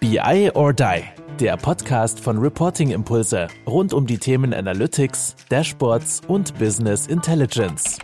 BI or Die, der Podcast von Reporting Impulse rund um die Themen Analytics, Dashboards und Business Intelligence.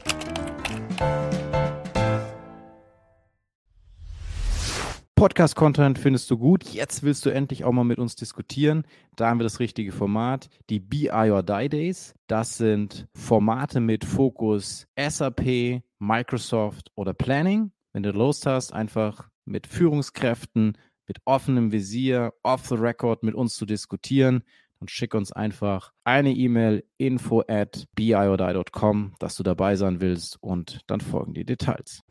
Podcast-Content findest du gut. Jetzt willst du endlich auch mal mit uns diskutieren. Da haben wir das richtige Format. Die BI or Die Days. Das sind Formate mit Fokus SAP, Microsoft oder Planning. Wenn du Lust hast, einfach mit Führungskräften, mit offenem Visier, off the record mit uns zu diskutieren, dann schick uns einfach eine E-Mail info at biodie.com, dass du dabei sein willst und dann folgen die Details.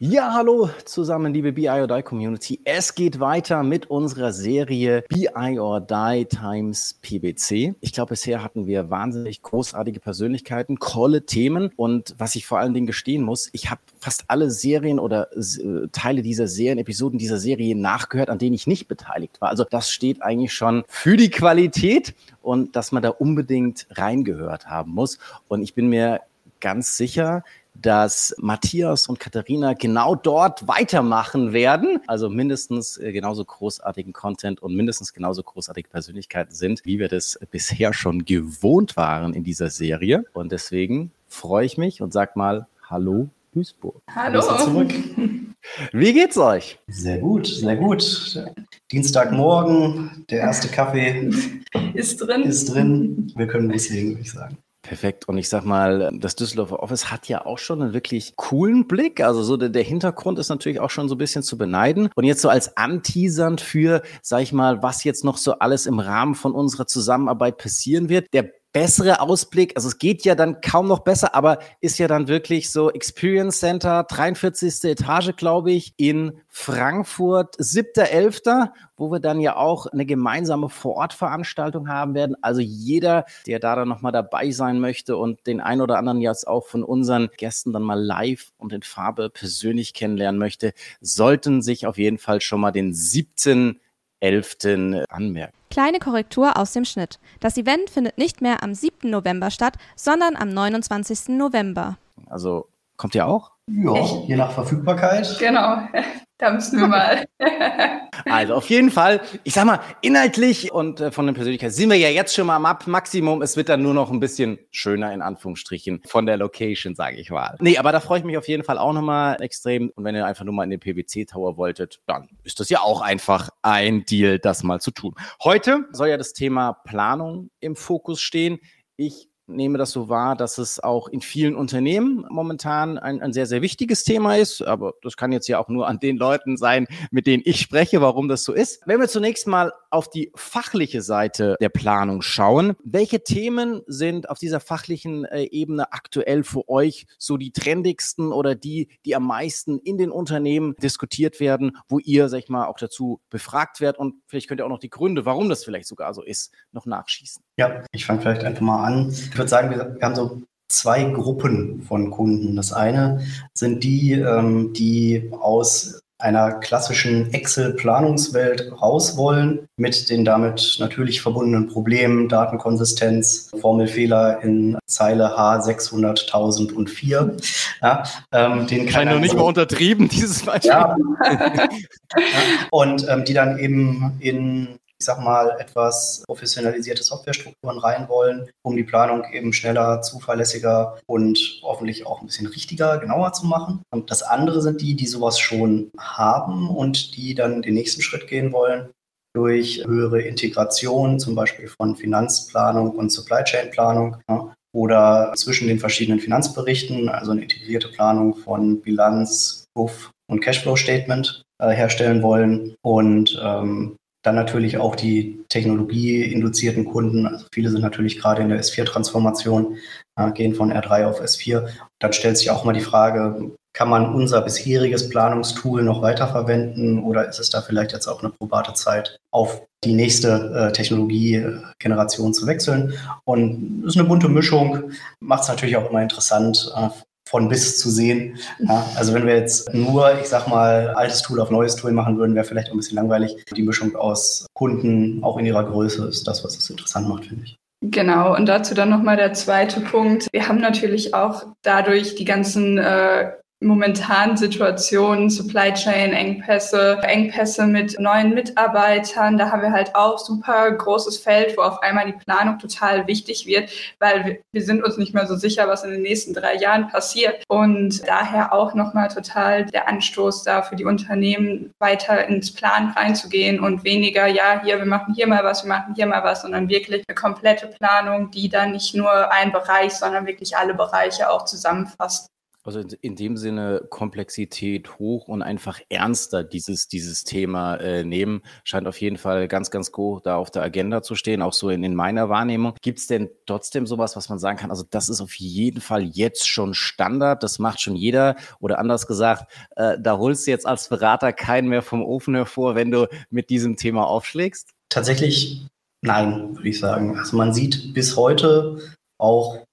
Ja, hallo zusammen, liebe BI or Die Community. Es geht weiter mit unserer Serie BI or Die times PBC. Ich glaube, bisher hatten wir wahnsinnig großartige Persönlichkeiten, tolle Themen und was ich vor allen Dingen gestehen muss, ich habe fast alle Serien oder äh, Teile dieser Serien, Episoden dieser Serie nachgehört, an denen ich nicht beteiligt war. Also das steht eigentlich schon für die Qualität und dass man da unbedingt reingehört haben muss. Und ich bin mir ganz sicher, dass Matthias und Katharina genau dort weitermachen werden. Also mindestens äh, genauso großartigen Content und mindestens genauso großartige Persönlichkeiten sind, wie wir das bisher schon gewohnt waren in dieser Serie. Und deswegen freue ich mich und sag mal Hallo Duisburg. Hallo. Zurück. Wie geht's euch? Sehr gut, sehr gut. Dienstagmorgen, der erste Kaffee ist drin. Ist drin. Wir können loslegen, würde ich sagen. Perfekt. Und ich sag mal, das Düsseldorfer Office hat ja auch schon einen wirklich coolen Blick. Also so der, der Hintergrund ist natürlich auch schon so ein bisschen zu beneiden. Und jetzt so als Anteasern für, sag ich mal, was jetzt noch so alles im Rahmen von unserer Zusammenarbeit passieren wird. Der bessere Ausblick. Also es geht ja dann kaum noch besser, aber ist ja dann wirklich so Experience Center, 43. Etage, glaube ich, in Frankfurt, 7.11., wo wir dann ja auch eine gemeinsame Vorortveranstaltung haben werden. Also jeder, der da dann nochmal dabei sein möchte und den ein oder anderen jetzt auch von unseren Gästen dann mal live und in Farbe persönlich kennenlernen möchte, sollten sich auf jeden Fall schon mal den 7. 11. anmerken. Kleine Korrektur aus dem Schnitt. Das Event findet nicht mehr am 7. November statt, sondern am 29. November. Also kommt ihr auch? Ja, je nach Verfügbarkeit. Genau. Da müssen wir mal. also auf jeden Fall, ich sag mal, inhaltlich und äh, von der Persönlichkeit sind wir ja jetzt schon mal am Maximum. Es wird dann nur noch ein bisschen schöner in Anführungsstrichen von der Location, sage ich mal. Nee, aber da freue ich mich auf jeden Fall auch nochmal extrem. Und wenn ihr einfach nur mal in den PwC Tower wolltet, dann ist das ja auch einfach ein Deal, das mal zu tun. Heute soll ja das Thema Planung im Fokus stehen. Ich nehme das so wahr, dass es auch in vielen Unternehmen momentan ein, ein, sehr, sehr wichtiges Thema ist. Aber das kann jetzt ja auch nur an den Leuten sein, mit denen ich spreche, warum das so ist. Wenn wir zunächst mal auf die fachliche Seite der Planung schauen, welche Themen sind auf dieser fachlichen äh, Ebene aktuell für euch so die trendigsten oder die, die am meisten in den Unternehmen diskutiert werden, wo ihr, sag ich mal, auch dazu befragt werdet und vielleicht könnt ihr auch noch die Gründe, warum das vielleicht sogar so ist, noch nachschießen? Ja, ich fange vielleicht einfach mal an. Ich würde sagen, wir, haben so zwei Gruppen von Kunden. Das eine sind die, ähm, die aus einer klassischen Excel-Planungswelt raus wollen, mit den damit natürlich verbundenen Problemen, Datenkonsistenz, Formelfehler in Zeile H600.004. Ja, ähm, den kann nur nicht mal untertrieben, dieses Beispiel. Ja. ja. Und ähm, die dann eben in ich sag mal, etwas professionalisierte Softwarestrukturen rein wollen, um die Planung eben schneller, zuverlässiger und hoffentlich auch ein bisschen richtiger, genauer zu machen. Und das andere sind die, die sowas schon haben und die dann den nächsten Schritt gehen wollen durch höhere Integration, zum Beispiel von Finanzplanung und Supply Chain Planung. Ja, oder zwischen den verschiedenen Finanzberichten, also eine integrierte Planung von Bilanz, Buff und Cashflow Statement äh, herstellen wollen und ähm, dann natürlich auch die technologieinduzierten Kunden. Also viele sind natürlich gerade in der S4-Transformation, äh, gehen von R3 auf S4. Dann stellt sich auch mal die Frage, kann man unser bisheriges Planungstool noch weiterverwenden oder ist es da vielleicht jetzt auch eine probate Zeit, auf die nächste äh, Technologiegeneration zu wechseln? Und es ist eine bunte Mischung, macht es natürlich auch immer interessant, äh, von bis zu sehen. Ja, also wenn wir jetzt nur, ich sag mal, altes Tool auf neues Tool machen würden, wäre vielleicht ein bisschen langweilig. Die Mischung aus Kunden, auch in ihrer Größe, ist das, was es interessant macht, finde ich. Genau, und dazu dann nochmal der zweite Punkt. Wir haben natürlich auch dadurch die ganzen äh, momentanen Situationen, Supply Chain Engpässe, Engpässe mit neuen Mitarbeitern. Da haben wir halt auch super großes Feld, wo auf einmal die Planung total wichtig wird, weil wir, wir sind uns nicht mehr so sicher, was in den nächsten drei Jahren passiert. Und daher auch nochmal total der Anstoß da für die Unternehmen weiter ins Plan reinzugehen und weniger, ja, hier, wir machen hier mal was, wir machen hier mal was, sondern wirklich eine komplette Planung, die dann nicht nur ein Bereich, sondern wirklich alle Bereiche auch zusammenfasst. Also in dem Sinne Komplexität hoch und einfach ernster dieses, dieses Thema äh, nehmen, scheint auf jeden Fall ganz, ganz groß da auf der Agenda zu stehen, auch so in, in meiner Wahrnehmung. Gibt es denn trotzdem sowas, was man sagen kann, also das ist auf jeden Fall jetzt schon Standard, das macht schon jeder oder anders gesagt, äh, da holst du jetzt als Berater keinen mehr vom Ofen hervor, wenn du mit diesem Thema aufschlägst? Tatsächlich nein, würde ich sagen. Also man sieht bis heute auch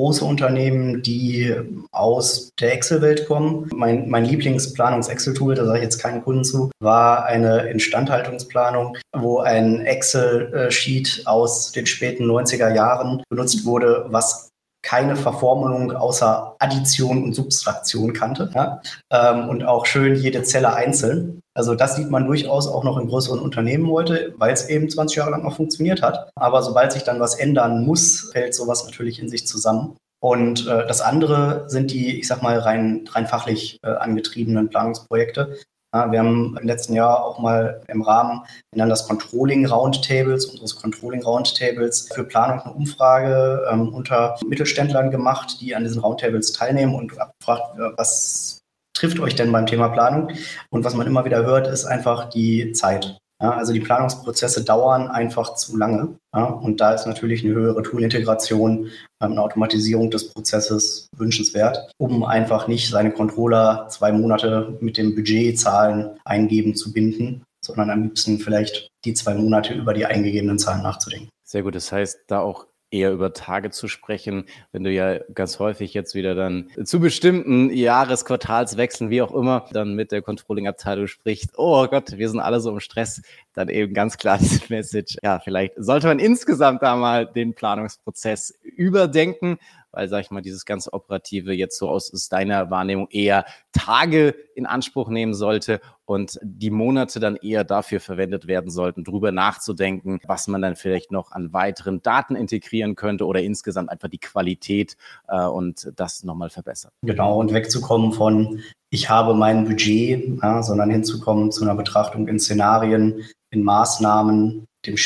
große Unternehmen, die aus der Excel-Welt kommen. Mein, mein Lieblingsplanungs-Excel-Tool, da sage ich jetzt keinen Kunden zu, war eine Instandhaltungsplanung, wo ein Excel-Sheet aus den späten 90er Jahren benutzt wurde, was keine Verformelung außer Addition und Subtraktion kannte. Ja? Ähm, und auch schön jede Zelle einzeln. Also das sieht man durchaus auch noch in größeren Unternehmen heute, weil es eben 20 Jahre lang noch funktioniert hat. Aber sobald sich dann was ändern muss, fällt sowas natürlich in sich zusammen. Und äh, das andere sind die, ich sag mal, rein, rein fachlich äh, angetriebenen Planungsprojekte. Ja, wir haben im letzten Jahr auch mal im Rahmen, wir nennen das Controlling Roundtables, unseres Controlling Roundtables für Planung eine Umfrage ähm, unter Mittelständlern gemacht, die an diesen Roundtables teilnehmen und gefragt, äh, was trifft euch denn beim Thema Planung? Und was man immer wieder hört, ist einfach die Zeit. Ja, also die Planungsprozesse dauern einfach zu lange. Ja, und da ist natürlich eine höhere Toolintegration, ähm, eine Automatisierung des Prozesses wünschenswert, um einfach nicht seine Controller zwei Monate mit dem Budgetzahlen eingeben zu binden, sondern am liebsten vielleicht die zwei Monate über die eingegebenen Zahlen nachzudenken. Sehr gut. Das heißt, da auch eher über Tage zu sprechen, wenn du ja ganz häufig jetzt wieder dann zu bestimmten Jahresquartalswechseln, wie auch immer, dann mit der Controlling-Abteilung sprichst, oh Gott, wir sind alle so im Stress, dann eben ganz klar diese Message, ja, vielleicht sollte man insgesamt da mal den Planungsprozess überdenken weil, sag ich mal, dieses ganze Operative jetzt so aus, aus deiner Wahrnehmung eher Tage in Anspruch nehmen sollte und die Monate dann eher dafür verwendet werden sollten, drüber nachzudenken, was man dann vielleicht noch an weiteren Daten integrieren könnte oder insgesamt einfach die Qualität äh, und das nochmal verbessern. Genau, und wegzukommen von ich habe mein Budget, ja, sondern hinzukommen zu einer Betrachtung in Szenarien, in Maßnahmen, den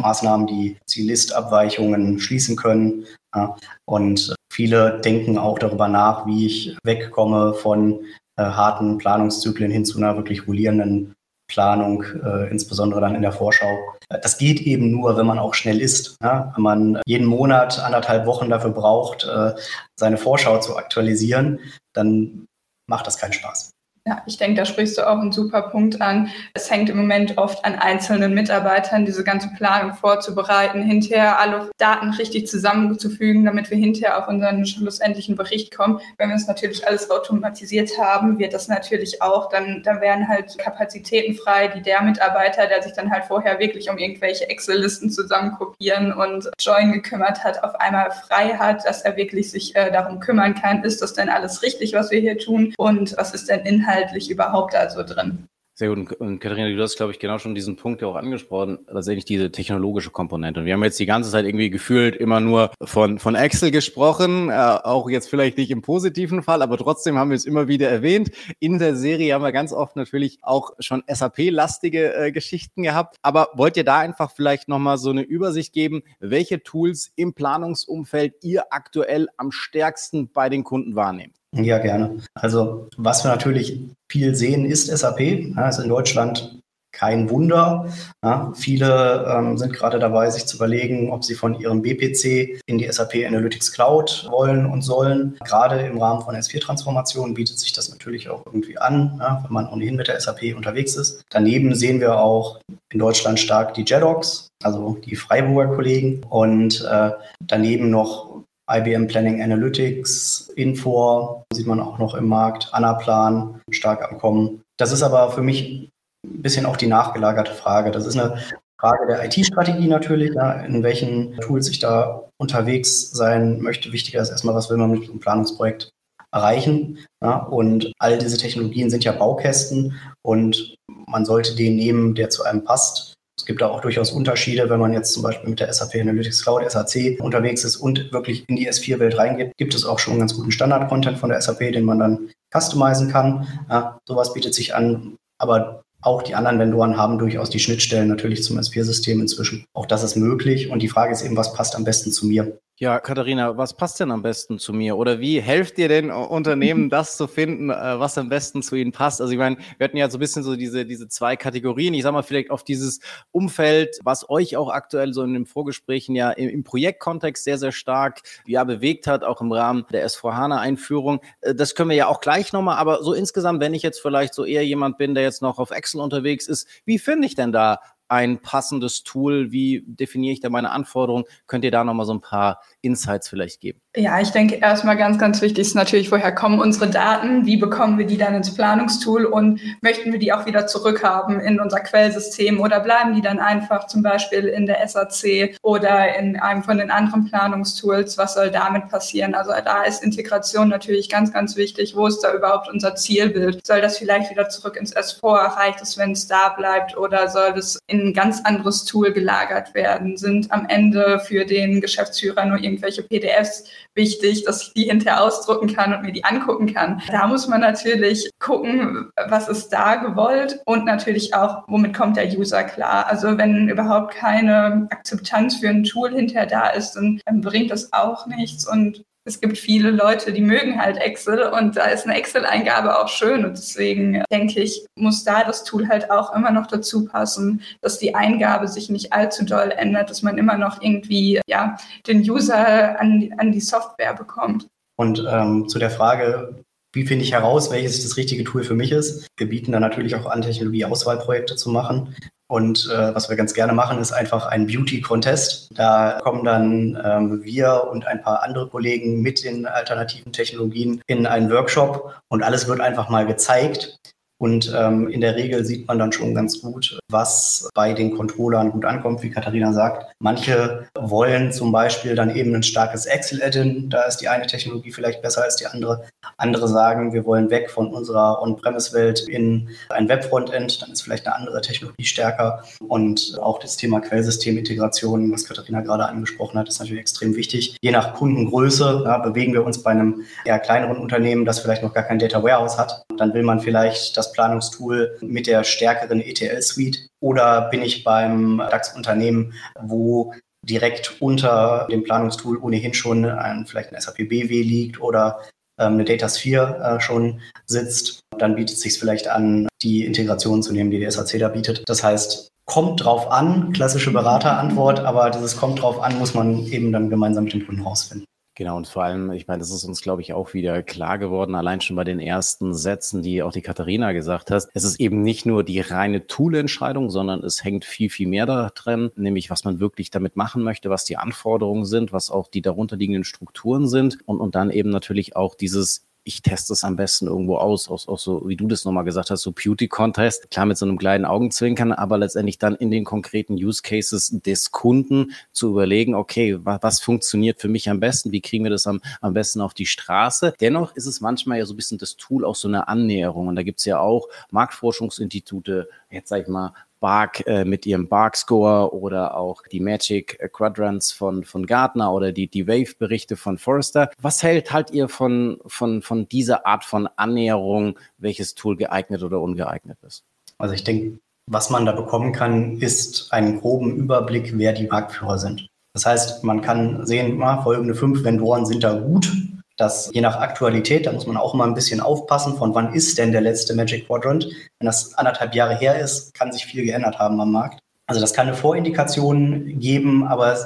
Maßnahmen, die Ziellistabweichungen schließen können. Ja. Und viele denken auch darüber nach, wie ich wegkomme von äh, harten Planungszyklen hin zu einer wirklich rollierenden Planung, äh, insbesondere dann in der Vorschau. Das geht eben nur, wenn man auch schnell ist. Ja? Wenn man jeden Monat anderthalb Wochen dafür braucht, äh, seine Vorschau zu aktualisieren, dann macht das keinen Spaß. Ja, ich denke, da sprichst du auch einen super Punkt an. Es hängt im Moment oft an einzelnen Mitarbeitern, diese ganze Planung vorzubereiten, hinterher alle Daten richtig zusammenzufügen, damit wir hinterher auf unseren schlussendlichen Bericht kommen. Wenn wir es natürlich alles automatisiert haben, wird das natürlich auch, dann, dann wären halt Kapazitäten frei, die der Mitarbeiter, der sich dann halt vorher wirklich um irgendwelche Excel-Listen zusammenkopieren und Join gekümmert hat, auf einmal frei hat, dass er wirklich sich äh, darum kümmern kann, ist das denn alles richtig, was wir hier tun und was ist denn Inhalt inhaltlich überhaupt da so drin. Sehr gut. Und Katharina, du hast, glaube ich, genau schon diesen Punkt ja auch angesprochen, tatsächlich diese technologische Komponente. Und wir haben jetzt die ganze Zeit irgendwie gefühlt immer nur von, von Excel gesprochen, äh, auch jetzt vielleicht nicht im positiven Fall, aber trotzdem haben wir es immer wieder erwähnt. In der Serie haben wir ganz oft natürlich auch schon SAP-lastige äh, Geschichten gehabt. Aber wollt ihr da einfach vielleicht nochmal so eine Übersicht geben, welche Tools im Planungsumfeld ihr aktuell am stärksten bei den Kunden wahrnehmt? Ja, gerne. Also was wir natürlich viel sehen, ist SAP. Das ist in Deutschland kein Wunder. Ja, viele ähm, sind gerade dabei, sich zu überlegen, ob sie von ihrem BPC in die SAP Analytics Cloud wollen und sollen. Gerade im Rahmen von S4-Transformationen bietet sich das natürlich auch irgendwie an, ja, wenn man ohnehin mit der SAP unterwegs ist. Daneben sehen wir auch in Deutschland stark die JEDOCs, also die Freiburger Kollegen, und äh, daneben noch IBM Planning Analytics, Infor sieht man auch noch im Markt, Anaplan stark am Kommen. Das ist aber für mich ein bisschen auch die nachgelagerte Frage. Das ist eine Frage der IT-Strategie natürlich, ja, in welchen Tools ich da unterwegs sein möchte. Wichtiger ist erstmal, was will man mit einem Planungsprojekt erreichen. Ja, und all diese Technologien sind ja Baukästen und man sollte den nehmen, der zu einem passt. Gibt da auch durchaus Unterschiede, wenn man jetzt zum Beispiel mit der SAP Analytics Cloud, SAC, unterwegs ist und wirklich in die S4-Welt reingeht, gibt es auch schon ganz guten Standard-Content von der SAP, den man dann customizen kann. Ja, sowas bietet sich an. Aber auch die anderen Vendoren haben durchaus die Schnittstellen natürlich zum S4-System inzwischen. Auch das ist möglich. Und die Frage ist eben, was passt am besten zu mir? Ja, Katharina, was passt denn am besten zu mir? Oder wie helft ihr den Unternehmen, das zu finden, äh, was am besten zu ihnen passt? Also ich meine, wir hatten ja so ein bisschen so diese, diese zwei Kategorien. Ich sag mal vielleicht auf dieses Umfeld, was euch auch aktuell so in den Vorgesprächen ja im, im Projektkontext sehr, sehr stark ja bewegt hat, auch im Rahmen der S4HANA-Einführung. Äh, das können wir ja auch gleich nochmal, aber so insgesamt, wenn ich jetzt vielleicht so eher jemand bin, der jetzt noch auf Excel unterwegs ist, wie finde ich denn da ein passendes Tool? Wie definiere ich da meine Anforderungen? Könnt ihr da nochmal so ein paar Insights vielleicht geben? Ja, ich denke erstmal ganz, ganz wichtig ist natürlich, woher kommen unsere Daten? Wie bekommen wir die dann ins Planungstool und möchten wir die auch wieder zurückhaben in unser Quellsystem oder bleiben die dann einfach zum Beispiel in der SAC oder in einem von den anderen Planungstools? Was soll damit passieren? Also da ist Integration natürlich ganz, ganz wichtig. Wo ist da überhaupt unser Zielbild? Soll das vielleicht wieder zurück ins S4? Reicht es, wenn es da bleibt oder soll es in ein ganz anderes Tool gelagert werden? Sind am Ende für den Geschäftsführer nur irgendwelche PDFs wichtig, dass ich die hinterher ausdrucken kann und mir die angucken kann. Da muss man natürlich gucken, was ist da gewollt und natürlich auch, womit kommt der User klar. Also wenn überhaupt keine Akzeptanz für ein Tool hinterher da ist, dann bringt das auch nichts und es gibt viele Leute, die mögen halt Excel und da ist eine Excel-Eingabe auch schön und deswegen denke ich, muss da das Tool halt auch immer noch dazu passen, dass die Eingabe sich nicht allzu doll ändert, dass man immer noch irgendwie ja den User an, an die Software bekommt. Und ähm, zu der Frage, wie finde ich heraus, welches das richtige Tool für mich ist? Wir bieten da natürlich auch an, Technologie-Auswahlprojekte zu machen. Und äh, was wir ganz gerne machen, ist einfach ein Beauty-Contest. Da kommen dann ähm, wir und ein paar andere Kollegen mit den alternativen Technologien in einen Workshop und alles wird einfach mal gezeigt. Und ähm, in der Regel sieht man dann schon ganz gut, was bei den Controllern gut ankommt, wie Katharina sagt. Manche wollen zum Beispiel dann eben ein starkes Excel-Add-in. Da ist die eine Technologie vielleicht besser als die andere. Andere sagen, wir wollen weg von unserer On-Premise-Welt in ein Web-Frontend. Dann ist vielleicht eine andere Technologie stärker. Und auch das Thema Quellsystemintegration, was Katharina gerade angesprochen hat, ist natürlich extrem wichtig. Je nach Kundengröße ja, bewegen wir uns bei einem eher kleineren Unternehmen, das vielleicht noch gar kein Data Warehouse hat. Dann will man vielleicht Planungstool mit der stärkeren ETL-Suite oder bin ich beim DAX-Unternehmen, wo direkt unter dem Planungstool ohnehin schon ein, vielleicht ein SAP BW liegt oder ähm, eine Datasphere äh, schon sitzt, dann bietet es sich vielleicht an, die Integration zu nehmen, die der SAC da bietet. Das heißt, kommt drauf an, klassische Beraterantwort, aber dieses kommt drauf an, muss man eben dann gemeinsam mit dem Kunden rausfinden. Genau, und vor allem, ich meine, das ist uns, glaube ich, auch wieder klar geworden, allein schon bei den ersten Sätzen, die auch die Katharina gesagt hat. Es ist eben nicht nur die reine Tool-Entscheidung, sondern es hängt viel, viel mehr da drin, nämlich was man wirklich damit machen möchte, was die Anforderungen sind, was auch die darunterliegenden Strukturen sind und, und dann eben natürlich auch dieses ich teste es am besten irgendwo aus, auch, auch so, wie du das nochmal gesagt hast, so Beauty-Contest, klar mit so einem kleinen Augenzwinkern, aber letztendlich dann in den konkreten Use Cases des Kunden zu überlegen, okay, was, funktioniert für mich am besten, wie kriegen wir das am, am besten auf die Straße. Dennoch ist es manchmal ja so ein bisschen das Tool auch so eine Annäherung und da gibt's ja auch Marktforschungsinstitute, jetzt sag ich mal, Bark äh, mit ihrem Bark Score oder auch die Magic Quadrants von, von Gartner oder die, die Wave-Berichte von Forrester. Was hält halt ihr von, von, von dieser Art von Annäherung, welches Tool geeignet oder ungeeignet ist? Also ich denke, was man da bekommen kann, ist einen groben Überblick, wer die Marktführer sind. Das heißt, man kann sehen, na, folgende fünf Vendoren sind da gut dass je nach Aktualität, da muss man auch immer ein bisschen aufpassen, von wann ist denn der letzte Magic Quadrant. Wenn das anderthalb Jahre her ist, kann sich viel geändert haben am Markt. Also das kann eine Vorindikation geben, aber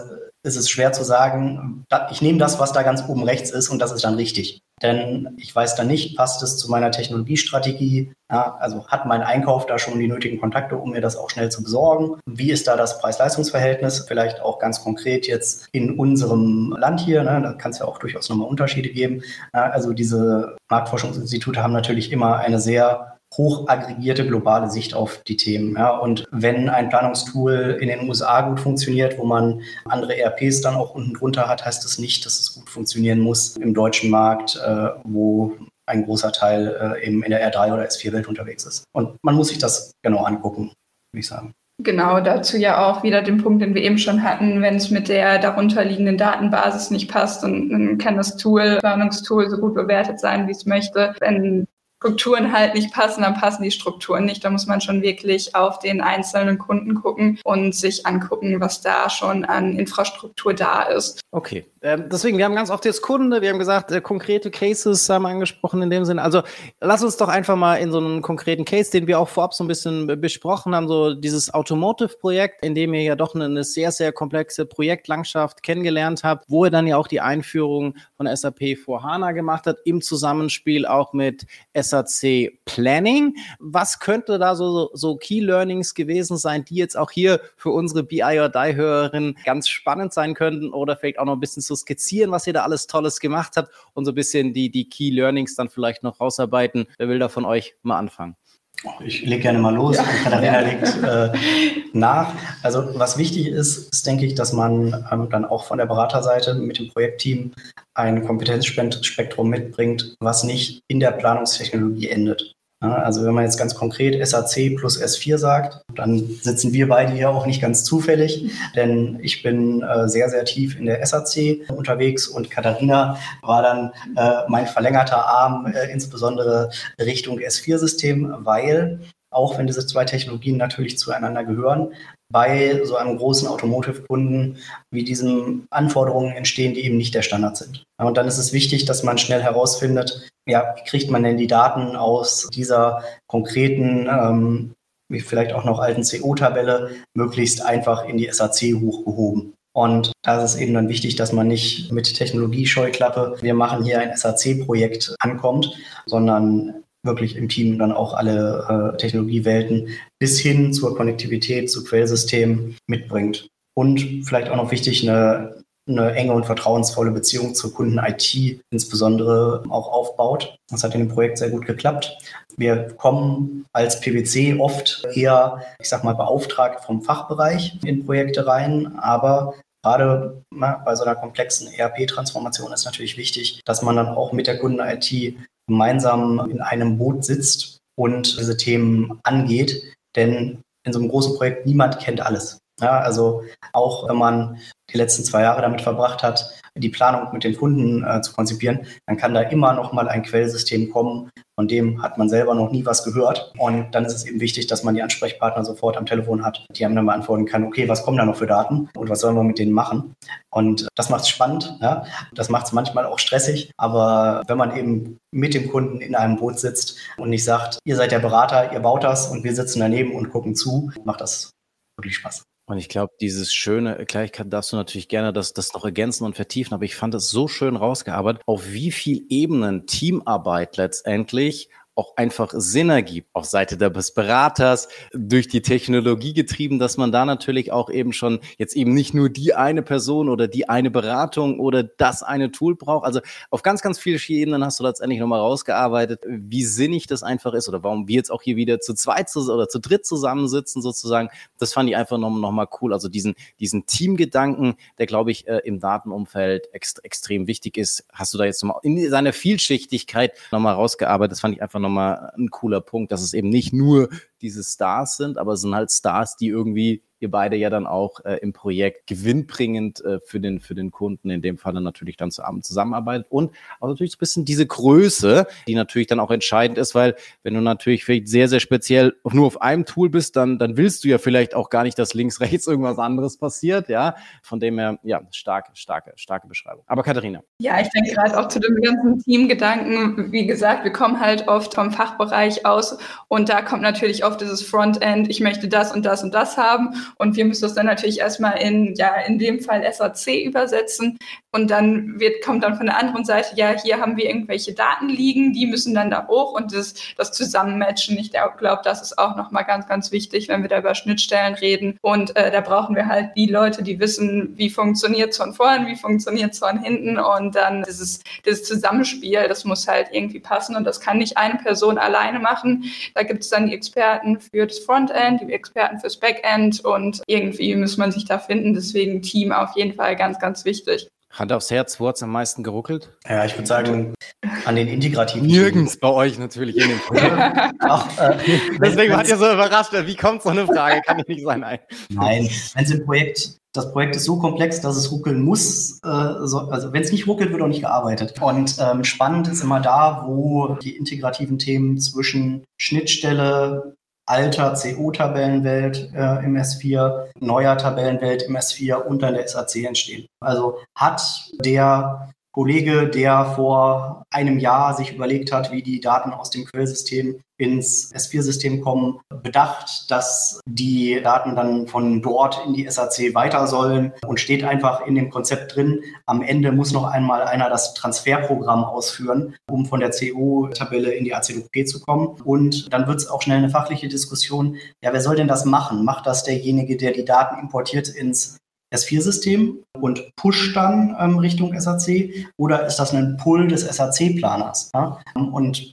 es ist schwer zu sagen, ich nehme das, was da ganz oben rechts ist und das ist dann richtig. Denn ich weiß dann nicht, passt es zu meiner Technologiestrategie? Ja, also hat mein Einkauf da schon die nötigen Kontakte, um mir das auch schnell zu besorgen? Wie ist da das Preis-Leistungs-Verhältnis? Vielleicht auch ganz konkret jetzt in unserem Land hier. Ne? Da kann es ja auch durchaus nochmal Unterschiede geben. Ja, also diese Marktforschungsinstitute haben natürlich immer eine sehr hoch aggregierte globale Sicht auf die Themen. Ja. Und wenn ein Planungstool in den USA gut funktioniert, wo man andere ERPs dann auch unten drunter hat, heißt das nicht, dass es gut funktionieren muss im deutschen Markt, äh, wo ein großer Teil äh, eben in der R3 oder S4-Welt unterwegs ist. Und man muss sich das genau angucken, würde ich sagen. Genau, dazu ja auch wieder den Punkt, den wir eben schon hatten, wenn es mit der darunterliegenden Datenbasis nicht passt, dann, dann kann das Tool, Planungstool so gut bewertet sein, wie es möchte. Wenn Strukturen halt nicht passen, dann passen die Strukturen nicht. Da muss man schon wirklich auf den einzelnen Kunden gucken und sich angucken, was da schon an Infrastruktur da ist. Okay, ähm, deswegen, wir haben ganz oft jetzt Kunde, wir haben gesagt, äh, konkrete Cases haben wir angesprochen in dem Sinne. Also lass uns doch einfach mal in so einen konkreten Case, den wir auch vorab so ein bisschen besprochen haben, so dieses Automotive-Projekt, in dem ihr ja doch eine, eine sehr, sehr komplexe Projektlandschaft kennengelernt habt, wo ihr dann ja auch die Einführung von SAP vor HANA gemacht habt, im Zusammenspiel auch mit SAC Planning. Was könnte da so, so Key Learnings gewesen sein, die jetzt auch hier für unsere BI or Die Hörerinnen ganz spannend sein könnten oder vielleicht auch noch ein bisschen zu skizzieren, was ihr da alles Tolles gemacht habt und so ein bisschen die, die Key Learnings dann vielleicht noch rausarbeiten. Wer will da von euch mal anfangen? Ich lege gerne mal los. Ja. Katharina legt äh, nach. Also was wichtig ist, ist, denke ich, dass man ähm, dann auch von der Beraterseite mit dem Projektteam ein Kompetenzspektrum mitbringt, was nicht in der Planungstechnologie endet. Also wenn man jetzt ganz konkret SAC plus S4 sagt, dann sitzen wir beide hier auch nicht ganz zufällig, denn ich bin äh, sehr, sehr tief in der SAC unterwegs und Katharina war dann äh, mein verlängerter Arm, äh, insbesondere Richtung S4-System, weil auch wenn diese zwei Technologien natürlich zueinander gehören, bei so einem großen Automotive-Kunden wie diesen Anforderungen entstehen, die eben nicht der Standard sind. Und dann ist es wichtig, dass man schnell herausfindet, ja, wie kriegt man denn die Daten aus dieser konkreten, ähm, vielleicht auch noch alten CO-Tabelle, möglichst einfach in die SAC hochgehoben. Und da ist es eben dann wichtig, dass man nicht mit Technologiescheuklappe, wir machen hier ein SAC-Projekt ankommt, sondern wirklich im Team dann auch alle äh, Technologiewelten bis hin zur Konnektivität, zu Quellsystemen mitbringt. Und vielleicht auch noch wichtig, eine, eine enge und vertrauensvolle Beziehung zur Kunden-IT insbesondere auch aufbaut. Das hat in dem Projekt sehr gut geklappt. Wir kommen als PwC oft eher, ich sag mal, beauftragt vom Fachbereich in Projekte rein, aber Gerade na, bei so einer komplexen ERP-Transformation ist natürlich wichtig, dass man dann auch mit der Kunden-IT gemeinsam in einem Boot sitzt und diese Themen angeht. Denn in so einem großen Projekt niemand kennt alles. Ja, also auch wenn man die letzten zwei Jahre damit verbracht hat, die Planung mit den Kunden äh, zu konzipieren, dann kann da immer noch mal ein Quellsystem kommen, von dem hat man selber noch nie was gehört. Und dann ist es eben wichtig, dass man die Ansprechpartner sofort am Telefon hat, die einem dann beantworten kann, okay, was kommen da noch für Daten und was sollen wir mit denen machen? Und das macht es spannend, ja? das macht es manchmal auch stressig, aber wenn man eben mit dem Kunden in einem Boot sitzt und nicht sagt, ihr seid der Berater, ihr baut das und wir sitzen daneben und gucken zu, macht das wirklich Spaß. Und ich glaube, dieses schöne, gleich darfst du natürlich gerne das, das noch ergänzen und vertiefen, aber ich fand es so schön rausgearbeitet, auf wie viel Ebenen Teamarbeit letztendlich auch einfach Sinn ergibt, auf Seite des Beraters, durch die Technologie getrieben, dass man da natürlich auch eben schon jetzt eben nicht nur die eine Person oder die eine Beratung oder das eine Tool braucht. Also auf ganz, ganz vielen Ebenen hast du letztendlich nochmal rausgearbeitet, wie sinnig das einfach ist oder warum wir jetzt auch hier wieder zu zweit oder zu dritt zusammensitzen sozusagen. Das fand ich einfach nochmal noch cool. Also diesen, diesen Teamgedanken, der glaube ich äh, im Datenumfeld ext extrem wichtig ist, hast du da jetzt nochmal in seiner Vielschichtigkeit nochmal rausgearbeitet. Das fand ich einfach nochmal ein cooler Punkt, dass es eben nicht nur diese Stars sind, aber es sind halt Stars, die irgendwie ihr beide ja dann auch äh, im Projekt gewinnbringend äh, für, den, für den Kunden in dem Fall dann natürlich dann zusammenarbeitet und auch natürlich so ein bisschen diese Größe, die natürlich dann auch entscheidend ist, weil wenn du natürlich vielleicht sehr, sehr speziell nur auf einem Tool bist, dann, dann willst du ja vielleicht auch gar nicht, dass links, rechts irgendwas anderes passiert, ja. Von dem her, ja, starke, starke, starke Beschreibung. Aber Katharina. Ja, ich denke gerade auch zu dem ganzen Teamgedanken, wie gesagt, wir kommen halt oft vom Fachbereich aus und da kommt natürlich oft dieses Frontend, ich möchte das und das und das haben und wir müssen das dann natürlich erstmal in, ja, in dem Fall SAC übersetzen. Und dann wird, kommt dann von der anderen Seite, ja, hier haben wir irgendwelche Daten liegen, die müssen dann da hoch und das, das Zusammenmatchen. Ich glaube, das ist auch nochmal ganz, ganz wichtig, wenn wir da über Schnittstellen reden. Und äh, da brauchen wir halt die Leute, die wissen, wie funktioniert von vorn, wie funktioniert von hinten und dann dieses, dieses Zusammenspiel, das muss halt irgendwie passen und das kann nicht eine Person alleine machen. Da gibt es dann die Experten für das Frontend, die Experten fürs Backend und irgendwie muss man sich da finden. Deswegen Team auf jeden Fall ganz, ganz wichtig. Hand aufs Herz, wo hat es am meisten geruckelt? Ja, ich würde sagen, an den integrativen. Nirgends bei euch natürlich in dem Projekt. Ach, äh, Deswegen hat ihr so überrascht, wie kommt so eine Frage? Kann ich nicht sein. Nein, Nein wenn es im Projekt, das Projekt ist so komplex, dass es ruckeln muss. Äh, so, also wenn es nicht ruckelt, wird auch nicht gearbeitet. Und ähm, spannend ist immer da, wo die integrativen Themen zwischen Schnittstelle, alter CO-Tabellenwelt äh, im S4, neuer Tabellenwelt im S4 und dann der SAC entstehen. Also hat der Kollege, der vor einem Jahr sich überlegt hat, wie die Daten aus dem Quellsystem ins S4-System kommen, bedacht, dass die Daten dann von dort in die SAC weiter sollen und steht einfach in dem Konzept drin. Am Ende muss noch einmal einer das Transferprogramm ausführen, um von der CO-Tabelle in die ACDP zu kommen. Und dann wird es auch schnell eine fachliche Diskussion. Ja, wer soll denn das machen? Macht das derjenige, der die Daten importiert ins S4-System und pusht dann ähm, Richtung SAC oder ist das ein Pull des SAC-Planers? Ja? Und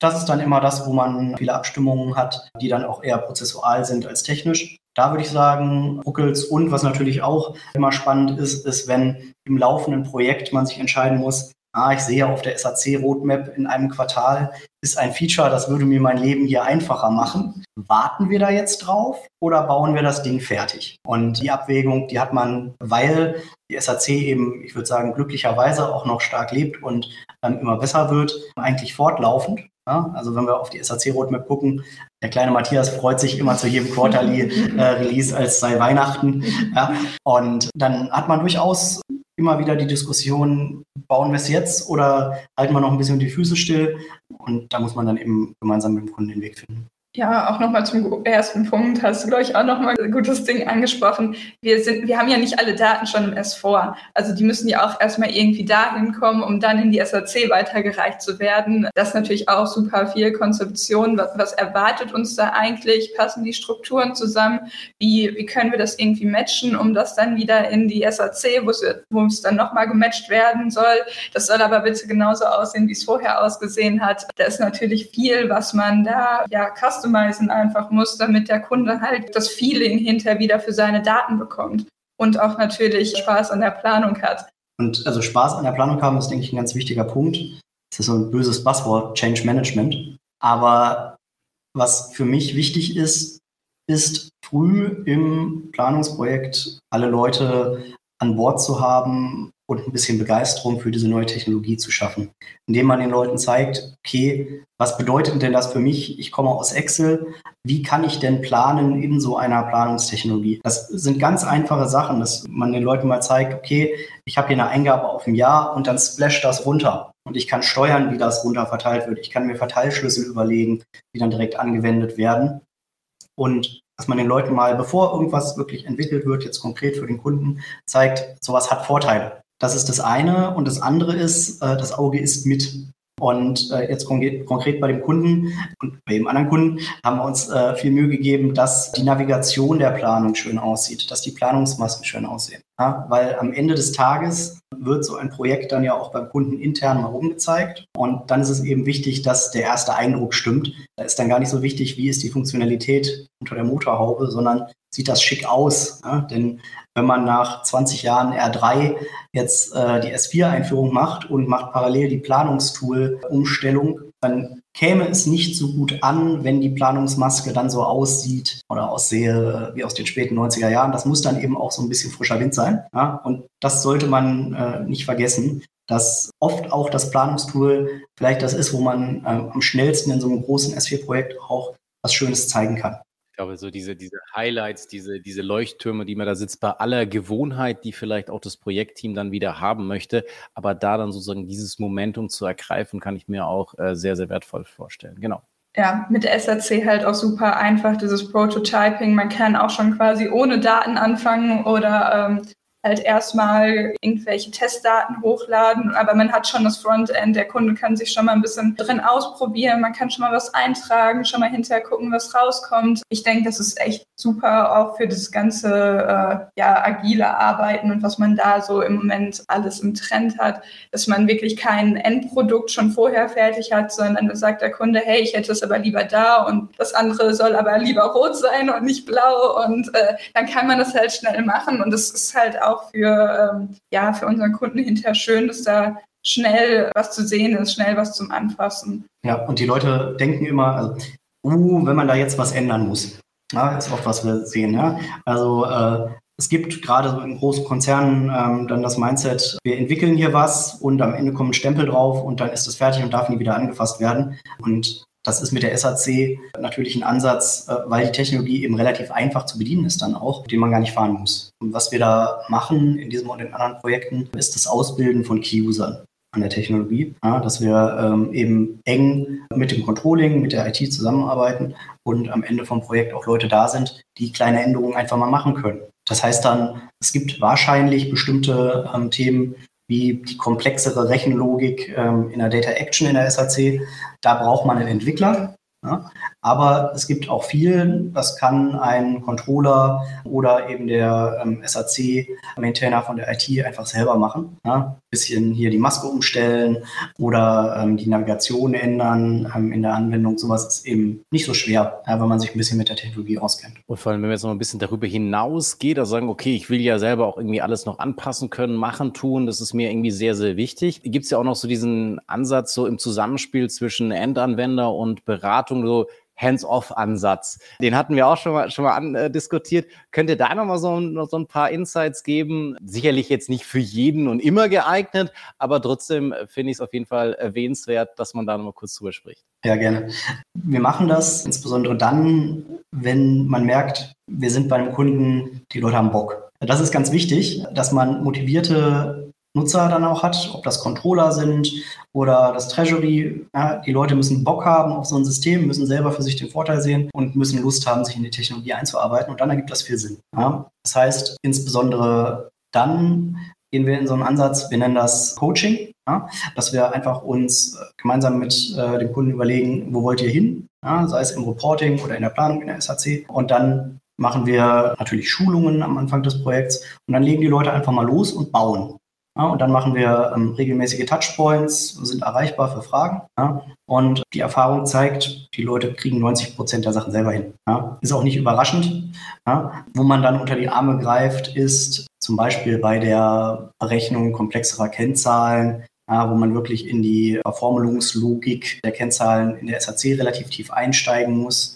das ist dann immer das, wo man viele Abstimmungen hat, die dann auch eher prozessual sind als technisch. Da würde ich sagen, ruckels und was natürlich auch immer spannend ist, ist, wenn im laufenden Projekt man sich entscheiden muss, ah, ich sehe auf der SAC-Roadmap in einem Quartal ist ein Feature, das würde mir mein Leben hier einfacher machen. Warten wir da jetzt drauf oder bauen wir das Ding fertig? Und die Abwägung, die hat man, weil die SAC eben, ich würde sagen, glücklicherweise auch noch stark lebt und ähm, immer besser wird, eigentlich fortlaufend. Ja, also wenn wir auf die SAC-Roadmap gucken, der kleine Matthias freut sich immer zu jedem Quarterly-Release, äh, als sei Weihnachten. Ja, und dann hat man durchaus immer wieder die Diskussion, bauen wir es jetzt oder halten wir noch ein bisschen die Füße still? Und da muss man dann eben gemeinsam mit dem Kunden den Weg finden. Ja, auch nochmal zum ersten Punkt hast du, glaube ich, auch nochmal ein gutes Ding angesprochen. Wir sind, wir haben ja nicht alle Daten schon im S4. Also die müssen ja auch erstmal irgendwie dahin kommen, um dann in die SAC weitergereicht zu werden. Das ist natürlich auch super viel Konzeption. Was, was erwartet uns da eigentlich? Passen die Strukturen zusammen? Wie, wie können wir das irgendwie matchen, um das dann wieder in die SAC, wo es dann nochmal gematcht werden soll? Das soll aber bitte genauso aussehen, wie es vorher ausgesehen hat. Da ist natürlich viel, was man da ja custom customizen einfach muss, damit der Kunde halt das Feeling hinterher wieder für seine Daten bekommt und auch natürlich Spaß an der Planung hat. Und also Spaß an der Planung haben ist, denke ich, ein ganz wichtiger Punkt. Das ist so ein böses Buzzword, Change Management. Aber was für mich wichtig ist, ist früh im Planungsprojekt alle Leute an Bord zu haben, und ein bisschen Begeisterung für diese neue Technologie zu schaffen, indem man den Leuten zeigt, okay, was bedeutet denn das für mich? Ich komme aus Excel. Wie kann ich denn planen in so einer Planungstechnologie? Das sind ganz einfache Sachen, dass man den Leuten mal zeigt, okay, ich habe hier eine Eingabe auf ein Jahr und dann splasht das runter. Und ich kann steuern, wie das runter verteilt wird. Ich kann mir Verteilschlüssel überlegen, die dann direkt angewendet werden. Und dass man den Leuten mal, bevor irgendwas wirklich entwickelt wird, jetzt konkret für den Kunden, zeigt, sowas hat Vorteile. Das ist das eine. Und das andere ist, äh, das Auge ist mit. Und äh, jetzt konkret, konkret bei dem Kunden und bei dem anderen Kunden haben wir uns äh, viel Mühe gegeben, dass die Navigation der Planung schön aussieht, dass die Planungsmasken schön aussehen. Ja? Weil am Ende des Tages wird so ein Projekt dann ja auch beim Kunden intern mal rumgezeigt. Und dann ist es eben wichtig, dass der erste Eindruck stimmt. Da ist dann gar nicht so wichtig, wie ist die Funktionalität unter der Motorhaube, sondern sieht das schick aus. Ja? Denn wenn man nach 20 Jahren R3 jetzt äh, die S4-Einführung macht und macht parallel die Planungstool-Umstellung, dann käme es nicht so gut an, wenn die Planungsmaske dann so aussieht oder aussehe wie aus den späten 90er Jahren. Das muss dann eben auch so ein bisschen frischer Wind sein. Ja? Und das sollte man äh, nicht vergessen, dass oft auch das Planungstool vielleicht das ist, wo man äh, am schnellsten in so einem großen S4-Projekt auch was Schönes zeigen kann. Ich glaube, so diese, diese Highlights, diese, diese Leuchttürme, die man da sitzt, bei aller Gewohnheit, die vielleicht auch das Projektteam dann wieder haben möchte, aber da dann sozusagen dieses Momentum zu ergreifen, kann ich mir auch äh, sehr, sehr wertvoll vorstellen. Genau ja, mit SRC halt auch super einfach, dieses Prototyping. Man kann auch schon quasi ohne Daten anfangen oder ähm, halt erstmal irgendwelche Testdaten hochladen, aber man hat schon das Frontend, der Kunde kann sich schon mal ein bisschen drin ausprobieren, man kann schon mal was eintragen, schon mal hinterher gucken, was rauskommt. Ich denke, das ist echt super auch für das ganze äh, ja, agile Arbeiten und was man da so im Moment alles im Trend hat, dass man wirklich kein Endprodukt schon vorher fertig hat, sondern da sagt der Kunde, hey, ich hätte es aber lieber da und das andere soll aber lieber rot sein und nicht blau und äh, dann kann man das halt schnell machen und das ist halt auch für, ähm, ja, für unseren Kunden hinterher schön, dass da schnell was zu sehen ist, schnell was zum Anfassen. Ja, und die Leute denken immer, also, uh, wenn man da jetzt was ändern muss. Ja, ist oft, was wir sehen. Ja? Also äh, es gibt gerade so in großen Konzernen ähm, dann das Mindset, wir entwickeln hier was und am Ende kommt ein Stempel drauf und dann ist es fertig und darf nie wieder angefasst werden. Und das ist mit der SAC natürlich ein Ansatz, äh, weil die Technologie eben relativ einfach zu bedienen ist dann auch, den man gar nicht fahren muss. Und was wir da machen in diesem und in anderen Projekten, ist das Ausbilden von Key-Usern an der Technologie, ja, dass wir ähm, eben eng mit dem Controlling, mit der IT zusammenarbeiten und am Ende vom Projekt auch Leute da sind, die kleine Änderungen einfach mal machen können. Das heißt dann, es gibt wahrscheinlich bestimmte ähm, Themen, wie die komplexere Rechenlogik ähm, in der Data Action in der SAC. Da braucht man einen Entwickler, ja? Aber es gibt auch viel, das kann ein Controller oder eben der ähm, SAC-Maintainer von der IT einfach selber machen. Ja? Bisschen hier die Maske umstellen oder ähm, die Navigation ändern ähm, in der Anwendung. Sowas ist eben nicht so schwer, ja, wenn man sich ein bisschen mit der Technologie auskennt. Und vor allem, wenn man jetzt noch ein bisschen darüber hinausgeht, also sagen, okay, ich will ja selber auch irgendwie alles noch anpassen können, machen, tun, das ist mir irgendwie sehr, sehr wichtig. Gibt es ja auch noch so diesen Ansatz so im Zusammenspiel zwischen Endanwender und Beratung so Hands-off-Ansatz. Den hatten wir auch schon mal, schon mal andiskutiert. Könnt ihr da nochmal so, noch so ein paar Insights geben? Sicherlich jetzt nicht für jeden und immer geeignet, aber trotzdem finde ich es auf jeden Fall erwähnenswert, dass man da nochmal kurz drüber spricht. Ja, gerne. Wir machen das insbesondere dann, wenn man merkt, wir sind bei einem Kunden, die Leute haben Bock. Das ist ganz wichtig, dass man motivierte Nutzer dann auch hat, ob das Controller sind oder das Treasury. Ja, die Leute müssen Bock haben auf so ein System, müssen selber für sich den Vorteil sehen und müssen Lust haben, sich in die Technologie einzuarbeiten und dann ergibt das viel Sinn. Ja. Das heißt, insbesondere dann gehen wir in so einen Ansatz, wir nennen das Coaching, ja, dass wir einfach uns gemeinsam mit äh, dem Kunden überlegen, wo wollt ihr hin, sei es im Reporting oder in der Planung in der SAC und dann machen wir natürlich Schulungen am Anfang des Projekts und dann legen die Leute einfach mal los und bauen. Ja, und dann machen wir ähm, regelmäßige Touchpoints, sind erreichbar für Fragen. Ja, und die Erfahrung zeigt, die Leute kriegen 90 Prozent der Sachen selber hin. Ja, ist auch nicht überraschend. Wo man dann unter die Arme greift, ist zum Beispiel bei der Berechnung komplexerer Kennzahlen, wo man wirklich in die Verformelungslogik der Kennzahlen in der SAC relativ tief einsteigen muss.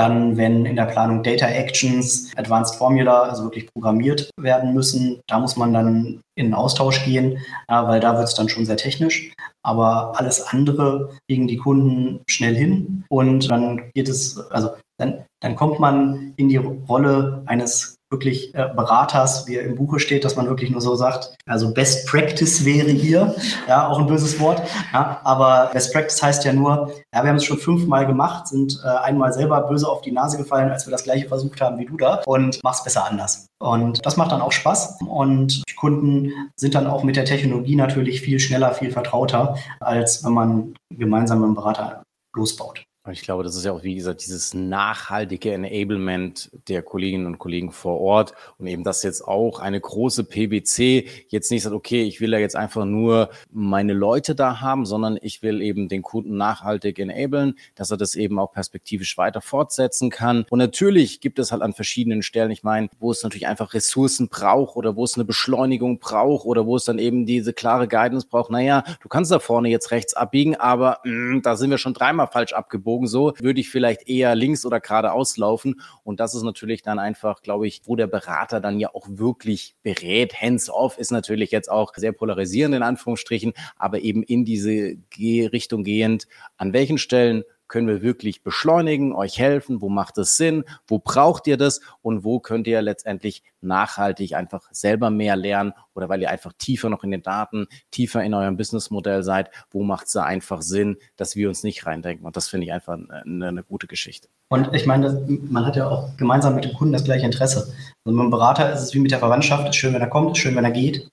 Dann, wenn in der Planung Data Actions, Advanced Formula, also wirklich programmiert werden müssen, da muss man dann in den Austausch gehen, weil da wird es dann schon sehr technisch. Aber alles andere kriegen die Kunden schnell hin und dann geht es, also dann, dann kommt man in die Rolle eines wirklich äh, Beraters, wie er im Buche steht, dass man wirklich nur so sagt, also Best Practice wäre hier, ja, auch ein böses Wort, ja, aber Best Practice heißt ja nur, ja, wir haben es schon fünfmal gemacht, sind äh, einmal selber böse auf die Nase gefallen, als wir das gleiche versucht haben wie du da und mach's besser anders. Und das macht dann auch Spaß und Kunden sind dann auch mit der Technologie natürlich viel schneller, viel vertrauter, als wenn man gemeinsam mit einem Berater losbaut. Ich glaube, das ist ja auch, wie gesagt, dieses nachhaltige Enablement der Kolleginnen und Kollegen vor Ort und eben, dass jetzt auch eine große PBC jetzt nicht sagt, okay, ich will ja jetzt einfach nur meine Leute da haben, sondern ich will eben den Kunden nachhaltig enablen, dass er das eben auch perspektivisch weiter fortsetzen kann. Und natürlich gibt es halt an verschiedenen Stellen, ich meine, wo es natürlich einfach Ressourcen braucht oder wo es eine Beschleunigung braucht oder wo es dann eben diese klare Guidance braucht. Naja, du kannst da vorne jetzt rechts abbiegen, aber mh, mm, da sind wir schon dreimal falsch abgebogen abgebogen so, würde ich vielleicht eher links oder geradeaus laufen. Und das ist natürlich dann einfach, glaube ich, wo der Berater dann ja auch wirklich berät. Hands-off ist natürlich jetzt auch sehr polarisierend in Anführungsstrichen, aber eben in diese Richtung gehend, an welchen Stellen können wir wirklich beschleunigen, euch helfen, wo macht es Sinn, wo braucht ihr das und wo könnt ihr letztendlich nachhaltig einfach selber mehr lernen oder weil ihr einfach tiefer noch in den Daten, tiefer in eurem Businessmodell seid, wo macht es da einfach Sinn, dass wir uns nicht reindenken. Und das finde ich einfach eine, eine, gute Geschichte. Und ich meine, man hat ja auch gemeinsam mit dem Kunden das gleiche Interesse. Also mit dem Berater ist es wie mit der Verwandtschaft, ist schön, wenn er kommt, ist schön, wenn er geht.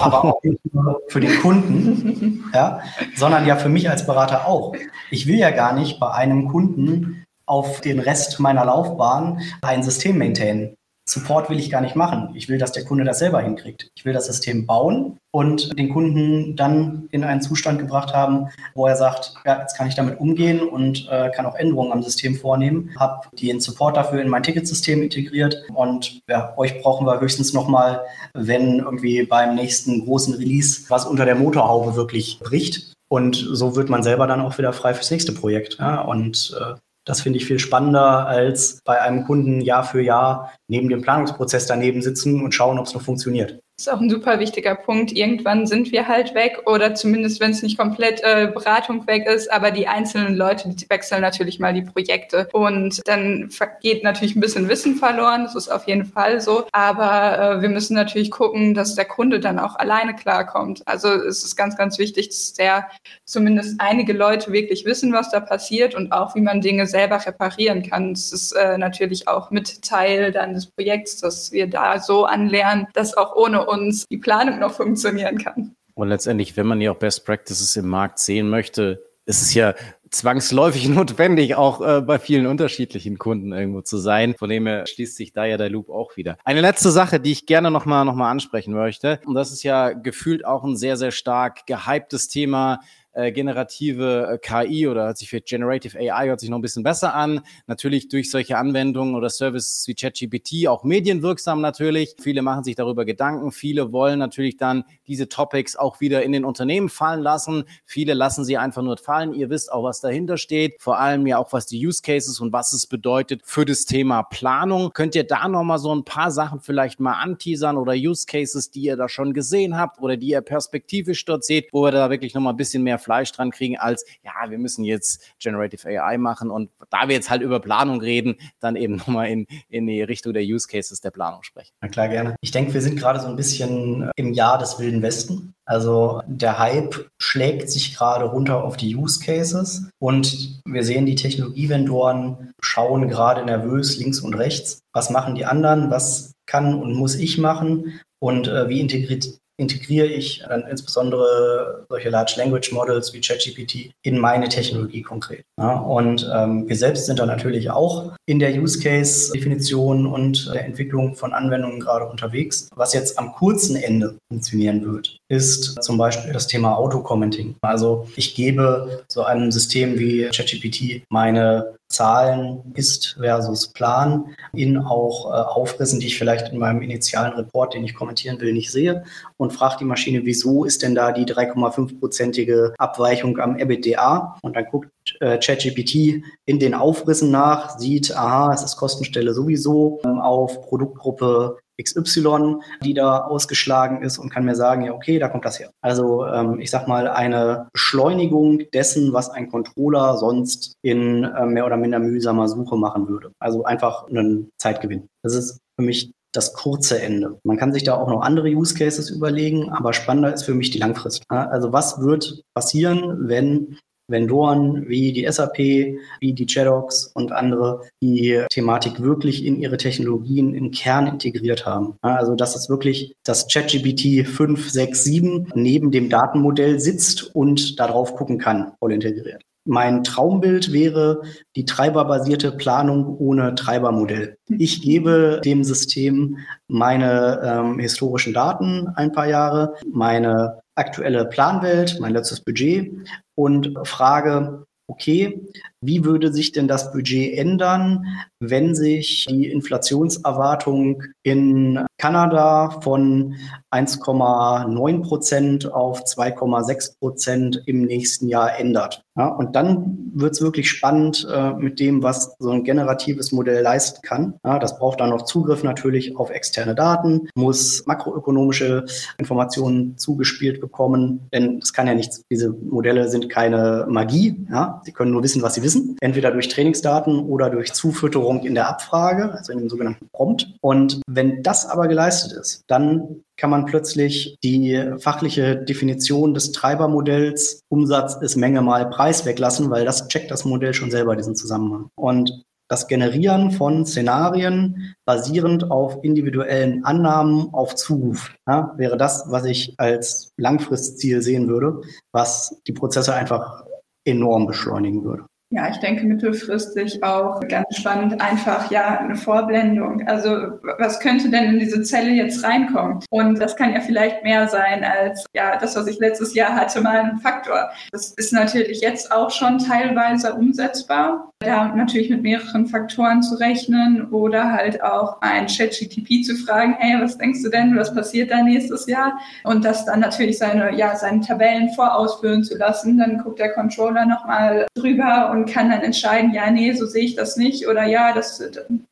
Aber auch nicht nur für den Kunden, ja, sondern ja für mich als Berater auch. Ich will ja gar nicht bei einem Kunden auf den Rest meiner Laufbahn ein System maintainen. Support will ich gar nicht machen. Ich will, dass der Kunde das selber hinkriegt. Ich will das System bauen und den Kunden dann in einen Zustand gebracht haben, wo er sagt, ja, jetzt kann ich damit umgehen und äh, kann auch Änderungen am System vornehmen. Habe den Support dafür in mein Ticketsystem integriert und ja, euch brauchen wir höchstens nochmal, wenn irgendwie beim nächsten großen Release was unter der Motorhaube wirklich bricht. Und so wird man selber dann auch wieder frei fürs nächste Projekt. Ja? Und äh, das finde ich viel spannender, als bei einem Kunden Jahr für Jahr neben dem Planungsprozess daneben sitzen und schauen, ob es noch funktioniert. Ist auch ein super wichtiger Punkt. Irgendwann sind wir halt weg oder zumindest, wenn es nicht komplett äh, Beratung weg ist, aber die einzelnen Leute, die wechseln natürlich mal die Projekte und dann geht natürlich ein bisschen Wissen verloren. Das ist auf jeden Fall so. Aber äh, wir müssen natürlich gucken, dass der Kunde dann auch alleine klarkommt. Also es ist ganz, ganz wichtig, dass der zumindest einige Leute wirklich wissen, was da passiert und auch, wie man Dinge selber reparieren kann. Das ist äh, natürlich auch mit Teil dann des Projekts, dass wir da so anlernen, dass auch ohne uns die Planung noch funktionieren kann. Und letztendlich, wenn man ja auch Best Practices im Markt sehen möchte, ist es ja zwangsläufig notwendig, auch äh, bei vielen unterschiedlichen Kunden irgendwo zu sein. Von dem her schließt sich da ja der Loop auch wieder. Eine letzte Sache, die ich gerne nochmal noch mal ansprechen möchte, und das ist ja gefühlt auch ein sehr, sehr stark gehyptes Thema, äh, generative äh, KI oder hört sich für Generative AI hört sich noch ein bisschen besser an. Natürlich durch solche Anwendungen oder Services wie ChatGPT auch medienwirksam natürlich. Viele machen sich darüber Gedanken. Viele wollen natürlich dann diese Topics auch wieder in den Unternehmen fallen lassen. Viele lassen sie einfach nur fallen. Ihr wisst auch, was dahinter steht. Vor allem ja auch, was die Use Cases und was es bedeutet für das Thema Planung. Könnt ihr da nochmal so ein paar Sachen vielleicht mal anteasern oder Use Cases, die ihr da schon gesehen habt oder die ihr perspektivisch dort seht, wo wir da wirklich nochmal ein bisschen mehr Fleisch dran kriegen, als ja, wir müssen jetzt Generative AI machen und da wir jetzt halt über Planung reden, dann eben nochmal in, in die Richtung der Use Cases der Planung sprechen. Na klar, gerne. Ich denke, wir sind gerade so ein bisschen im Jahr des Wilden Westen. Also der Hype schlägt sich gerade runter auf die Use Cases und wir sehen, die Technologievendoren schauen gerade nervös links und rechts. Was machen die anderen? Was kann und muss ich machen? Und äh, wie integriert, integriere ich dann insbesondere solche Large Language Models wie ChatGPT in meine Technologie konkret. Ja, und ähm, wir selbst sind da natürlich auch in der Use Case Definition und der Entwicklung von Anwendungen gerade unterwegs. Was jetzt am kurzen Ende funktionieren wird, ist zum Beispiel das Thema Auto-Commenting. Also ich gebe so einem System wie ChatGPT meine Zahlen ist versus Plan in auch äh, Aufrissen, die ich vielleicht in meinem initialen Report, den ich kommentieren will, nicht sehe und frage die Maschine, wieso ist denn da die 3,5-prozentige Abweichung am EBITDA? Und dann guckt äh, ChatGPT in den Aufrissen nach, sieht, aha, es ist Kostenstelle sowieso ähm, auf Produktgruppe XY, die da ausgeschlagen ist und kann mir sagen, ja, okay, da kommt das her. Also ähm, ich sag mal, eine Beschleunigung dessen, was ein Controller sonst in äh, mehr oder minder mühsamer Suche machen würde. Also einfach einen Zeitgewinn. Das ist für mich das kurze Ende. Man kann sich da auch noch andere Use Cases überlegen, aber spannender ist für mich die Langfrist. Also was wird passieren, wenn Vendoren wie die SAP, wie die JEDOX und andere die Thematik wirklich in ihre Technologien im Kern integriert haben. Also dass es wirklich das ChatGPT 5, 6, 7 neben dem Datenmodell sitzt und darauf gucken kann, voll integriert. Mein Traumbild wäre die treiberbasierte Planung ohne Treibermodell. Ich gebe dem System meine ähm, historischen Daten ein paar Jahre, meine aktuelle Planwelt, mein letztes Budget und frage, okay, wie würde sich denn das Budget ändern, wenn sich die Inflationserwartung in Kanada von 1,9 Prozent auf 2,6 Prozent im nächsten Jahr ändert? Ja, und dann wird es wirklich spannend äh, mit dem, was so ein generatives Modell leisten kann. Ja, das braucht dann noch Zugriff natürlich auf externe Daten, muss makroökonomische Informationen zugespielt bekommen, denn es kann ja nichts, diese Modelle sind keine Magie, ja, sie können nur wissen, was sie wissen wissen, entweder durch Trainingsdaten oder durch Zufütterung in der Abfrage, also in dem sogenannten Prompt. Und wenn das aber geleistet ist, dann kann man plötzlich die fachliche Definition des Treibermodells Umsatz ist Menge mal Preis weglassen, weil das checkt das Modell schon selber diesen Zusammenhang. Und das Generieren von Szenarien basierend auf individuellen Annahmen auf Zuruf ja, wäre das, was ich als Langfristziel sehen würde, was die Prozesse einfach enorm beschleunigen würde. Ja, ich denke mittelfristig auch ganz spannend einfach ja eine Vorblendung. Also was könnte denn in diese Zelle jetzt reinkommen? Und das kann ja vielleicht mehr sein als ja das, was ich letztes Jahr hatte, mal ein Faktor. Das ist natürlich jetzt auch schon teilweise umsetzbar. Da natürlich mit mehreren Faktoren zu rechnen oder halt auch ein ChatGTP zu fragen, hey, was denkst du denn, was passiert da nächstes Jahr? Und das dann natürlich seine, ja, seine Tabellen vorausfüllen zu lassen. Dann guckt der Controller nochmal drüber und kann dann entscheiden, ja, nee, so sehe ich das nicht oder ja, das,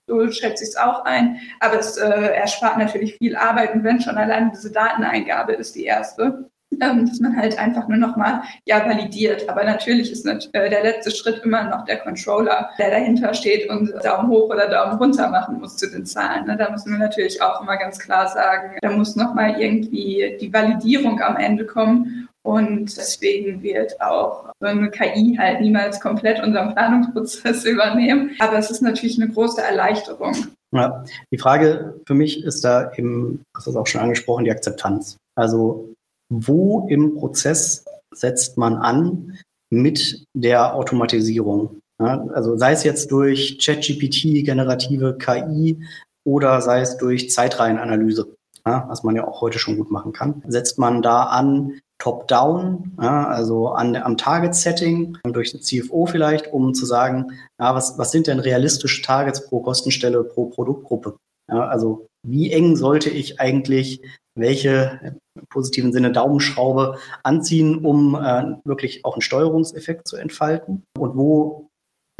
so schätze ich es auch ein. Aber es äh, erspart natürlich viel Arbeit und wenn schon allein diese Dateneingabe ist die erste, ähm, dass man halt einfach nur nochmal ja validiert. Aber natürlich ist nicht, äh, der letzte Schritt immer noch der Controller, der dahinter steht und Daumen hoch oder Daumen runter machen muss zu den Zahlen. Ne? Da müssen wir natürlich auch immer ganz klar sagen, da muss nochmal irgendwie die Validierung am Ende kommen. Und deswegen wird auch so eine KI halt niemals komplett unseren Planungsprozess übernehmen. Aber es ist natürlich eine große Erleichterung. Ja, die Frage für mich ist da eben, das ist auch schon angesprochen, die Akzeptanz. Also wo im Prozess setzt man an mit der Automatisierung? Ja, also sei es jetzt durch ChatGPT, generative KI oder sei es durch Zeitreihenanalyse, ja, was man ja auch heute schon gut machen kann. Setzt man da an top-down, ja, also an, am Target-Setting durch den CFO vielleicht, um zu sagen, ja, was, was sind denn realistische Targets pro Kostenstelle, pro Produktgruppe? Ja, also wie eng sollte ich eigentlich welche im positiven Sinne Daumenschraube anziehen, um äh, wirklich auch einen Steuerungseffekt zu entfalten? Und wo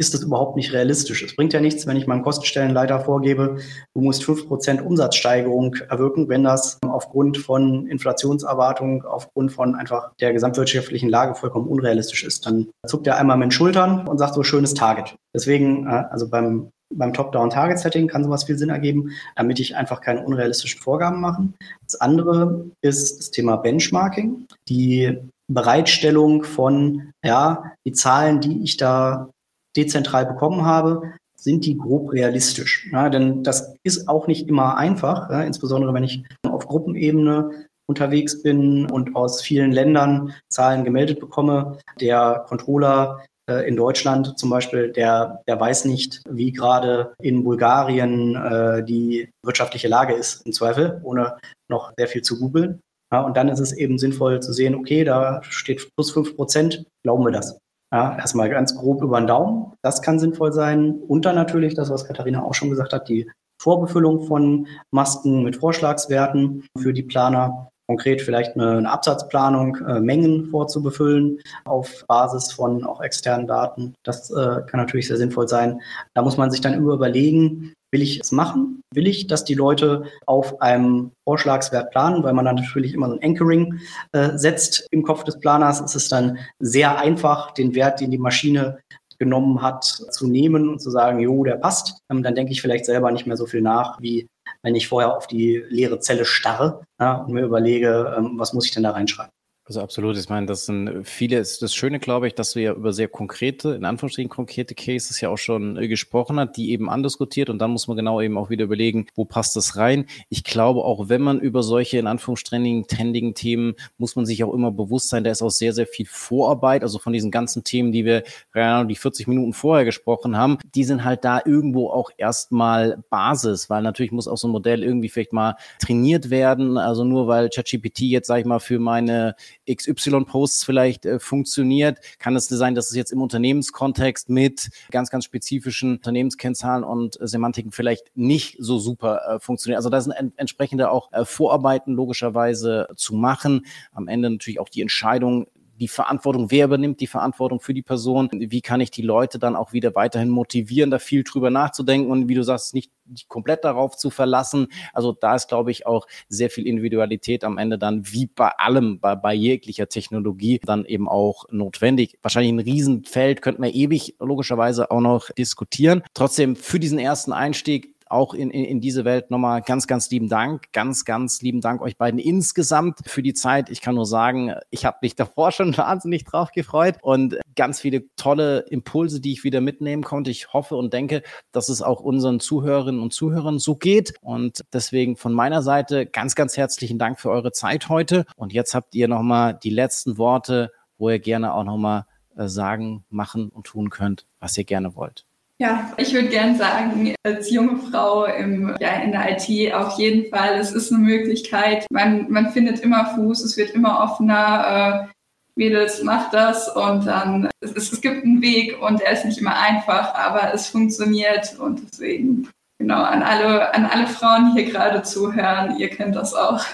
ist das überhaupt nicht realistisch. Es bringt ja nichts, wenn ich meinem Kostenstellenleiter vorgebe, du musst 5% Umsatzsteigerung erwirken, wenn das aufgrund von Inflationserwartungen, aufgrund von einfach der gesamtwirtschaftlichen Lage vollkommen unrealistisch ist. Dann zuckt er einmal mit den Schultern und sagt so schönes Target. Deswegen, äh, also beim beim Top-Down-Target-Setting kann sowas viel Sinn ergeben, damit ich einfach keine unrealistischen Vorgaben mache. Das andere ist das Thema Benchmarking. Die Bereitstellung von, ja, die Zahlen, die ich da dezentral bekommen habe, sind die grob realistisch. Ja, denn das ist auch nicht immer einfach, ja, insbesondere wenn ich auf Gruppenebene unterwegs bin und aus vielen Ländern Zahlen gemeldet bekomme. Der Controller äh, in Deutschland zum Beispiel, der, der weiß nicht, wie gerade in Bulgarien äh, die wirtschaftliche Lage ist, im Zweifel, ohne noch sehr viel zu googeln. Ja, und dann ist es eben sinnvoll zu sehen, okay, da steht plus fünf Prozent, glauben wir das. Ja, erstmal ganz grob über den Daumen. Das kann sinnvoll sein. Und dann natürlich das, was Katharina auch schon gesagt hat, die Vorbefüllung von Masken mit Vorschlagswerten für die Planer. Konkret vielleicht eine, eine Absatzplanung, äh, Mengen vorzubefüllen auf Basis von auch externen Daten. Das äh, kann natürlich sehr sinnvoll sein. Da muss man sich dann überlegen, Will ich es machen? Will ich, dass die Leute auf einem Vorschlagswert planen, weil man dann natürlich immer so ein Anchoring äh, setzt im Kopf des Planers. Es ist dann sehr einfach, den Wert, den die Maschine genommen hat, zu nehmen und zu sagen, jo, der passt. Ähm, dann denke ich vielleicht selber nicht mehr so viel nach, wie wenn ich vorher auf die leere Zelle starre ja, und mir überlege, ähm, was muss ich denn da reinschreiben. Also absolut. Ich meine, das sind viele, das Schöne, glaube ich, dass wir ja über sehr konkrete, in Anführungsstrichen konkrete Cases ja auch schon äh, gesprochen hat, die eben andiskutiert und dann muss man genau eben auch wieder überlegen, wo passt das rein. Ich glaube, auch wenn man über solche in Anführungsstrichen tendigen Themen, muss man sich auch immer bewusst sein, da ist auch sehr, sehr viel Vorarbeit, also von diesen ganzen Themen, die wir, die 40 Minuten vorher gesprochen haben, die sind halt da irgendwo auch erstmal Basis, weil natürlich muss auch so ein Modell irgendwie vielleicht mal trainiert werden, also nur weil ChatGPT jetzt, sag ich mal, für meine XY-Posts vielleicht äh, funktioniert, kann es sein, dass es jetzt im Unternehmenskontext mit ganz, ganz spezifischen Unternehmenskennzahlen und äh, Semantiken vielleicht nicht so super äh, funktioniert. Also da sind en entsprechende auch äh, Vorarbeiten logischerweise zu machen. Am Ende natürlich auch die Entscheidung, die Verantwortung, wer übernimmt die Verantwortung für die Person, wie kann ich die Leute dann auch wieder weiterhin motivieren, da viel drüber nachzudenken und wie du sagst, nicht komplett darauf zu verlassen. Also da ist, glaube ich, auch sehr viel Individualität am Ende dann, wie bei allem, bei, bei jeglicher Technologie, dann eben auch notwendig. Wahrscheinlich ein Riesenfeld, könnten wir ewig logischerweise auch noch diskutieren. Trotzdem für diesen ersten Einstieg auch in, in, in diese Welt nochmal ganz, ganz lieben Dank. Ganz, ganz lieben Dank euch beiden insgesamt für die Zeit. Ich kann nur sagen, ich habe mich davor schon wahnsinnig drauf gefreut und ganz viele tolle Impulse, die ich wieder mitnehmen konnte. Ich hoffe und denke, dass es auch unseren Zuhörerinnen und Zuhörern so geht. Und deswegen von meiner Seite ganz, ganz herzlichen Dank für eure Zeit heute. Und jetzt habt ihr nochmal die letzten Worte, wo ihr gerne auch nochmal äh, sagen, machen und tun könnt, was ihr gerne wollt. Ja, ich würde gerne sagen, als junge Frau im, ja, in der IT auf jeden Fall, es ist eine Möglichkeit. Man, man findet immer Fuß, es wird immer offener. Äh, Mädels, macht das und dann, es, es gibt einen Weg und er ist nicht immer einfach, aber es funktioniert und deswegen, genau, an alle, an alle Frauen, die hier gerade zuhören, ihr kennt das auch.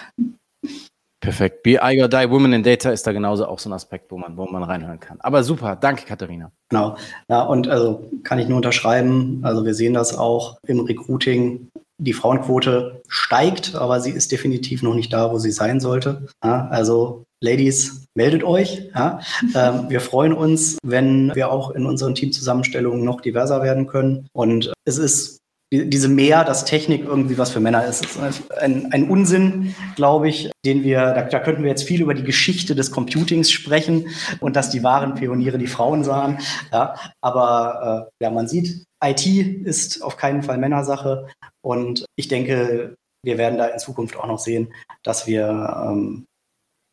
Perfekt. Be I or Die Women in Data ist da genauso auch so ein Aspekt, wo man, wo man reinhören kann. Aber super, danke Katharina. Genau. Ja, und also kann ich nur unterschreiben. Also wir sehen das auch im Recruiting. Die Frauenquote steigt, aber sie ist definitiv noch nicht da, wo sie sein sollte. Ja, also Ladies, meldet euch. Ja. Ähm, wir freuen uns, wenn wir auch in unseren Teamzusammenstellungen noch diverser werden können. Und es ist diese Mehr, dass Technik irgendwie was für Männer ist, ist ein, ein Unsinn, glaube ich, den wir, da, da, könnten wir jetzt viel über die Geschichte des Computings sprechen und dass die wahren Pioniere die Frauen sahen. Ja, aber äh, ja, man sieht, IT ist auf keinen Fall Männersache und ich denke, wir werden da in Zukunft auch noch sehen, dass wir ähm,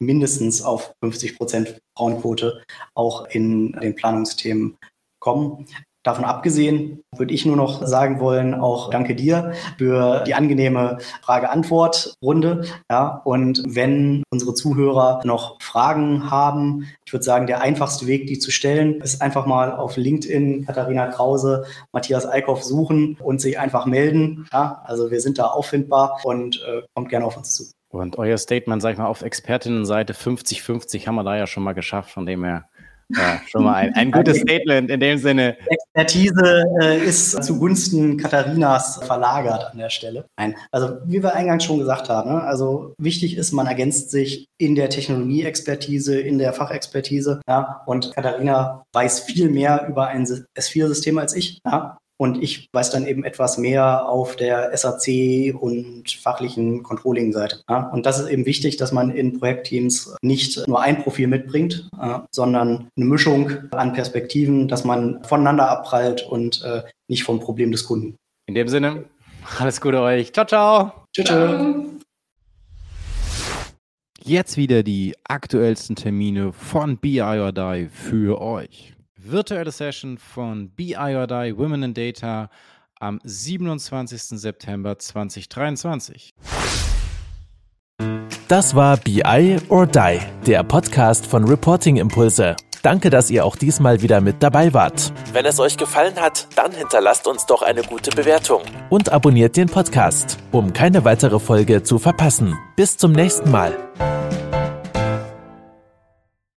mindestens auf 50 Prozent Frauenquote auch in den Planungsthemen kommen. Davon abgesehen würde ich nur noch sagen wollen, auch danke dir für die angenehme Frage-Antwort-Runde. Ja, und wenn unsere Zuhörer noch Fragen haben, ich würde sagen, der einfachste Weg, die zu stellen, ist einfach mal auf LinkedIn Katharina Krause, Matthias Eickhoff suchen und sich einfach melden. Ja, also wir sind da auffindbar und äh, kommt gerne auf uns zu. Und euer Statement, sag ich mal, auf Expertinnenseite 50-50 haben wir da ja schon mal geschafft, von dem her ja, schon mal ein, ein gutes Statement in dem Sinne. Expertise äh, ist zugunsten Katharinas verlagert an der Stelle. Nein, also wie wir eingangs schon gesagt haben, ne, also wichtig ist, man ergänzt sich in der Technologieexpertise, in der Fachexpertise. Ja, und Katharina weiß viel mehr über ein S4-System als ich. Ja, und ich weiß dann eben etwas mehr auf der SAC und fachlichen Controlling-Seite. Ja, und das ist eben wichtig, dass man in Projektteams nicht nur ein Profil mitbringt, äh, sondern eine Mischung an Perspektiven, dass man voneinander abprallt und äh, nicht vom Problem des Kunden. In dem Sinne, alles Gute euch. Ciao, ciao. Tschüss. Ciao. Jetzt wieder die aktuellsten Termine von BI or Die für euch virtuelle Session von BI or Die Women in Data am 27. September 2023. Das war BI or Die, der Podcast von Reporting Impulse. Danke, dass ihr auch diesmal wieder mit dabei wart. Wenn es euch gefallen hat, dann hinterlasst uns doch eine gute Bewertung und abonniert den Podcast, um keine weitere Folge zu verpassen. Bis zum nächsten Mal.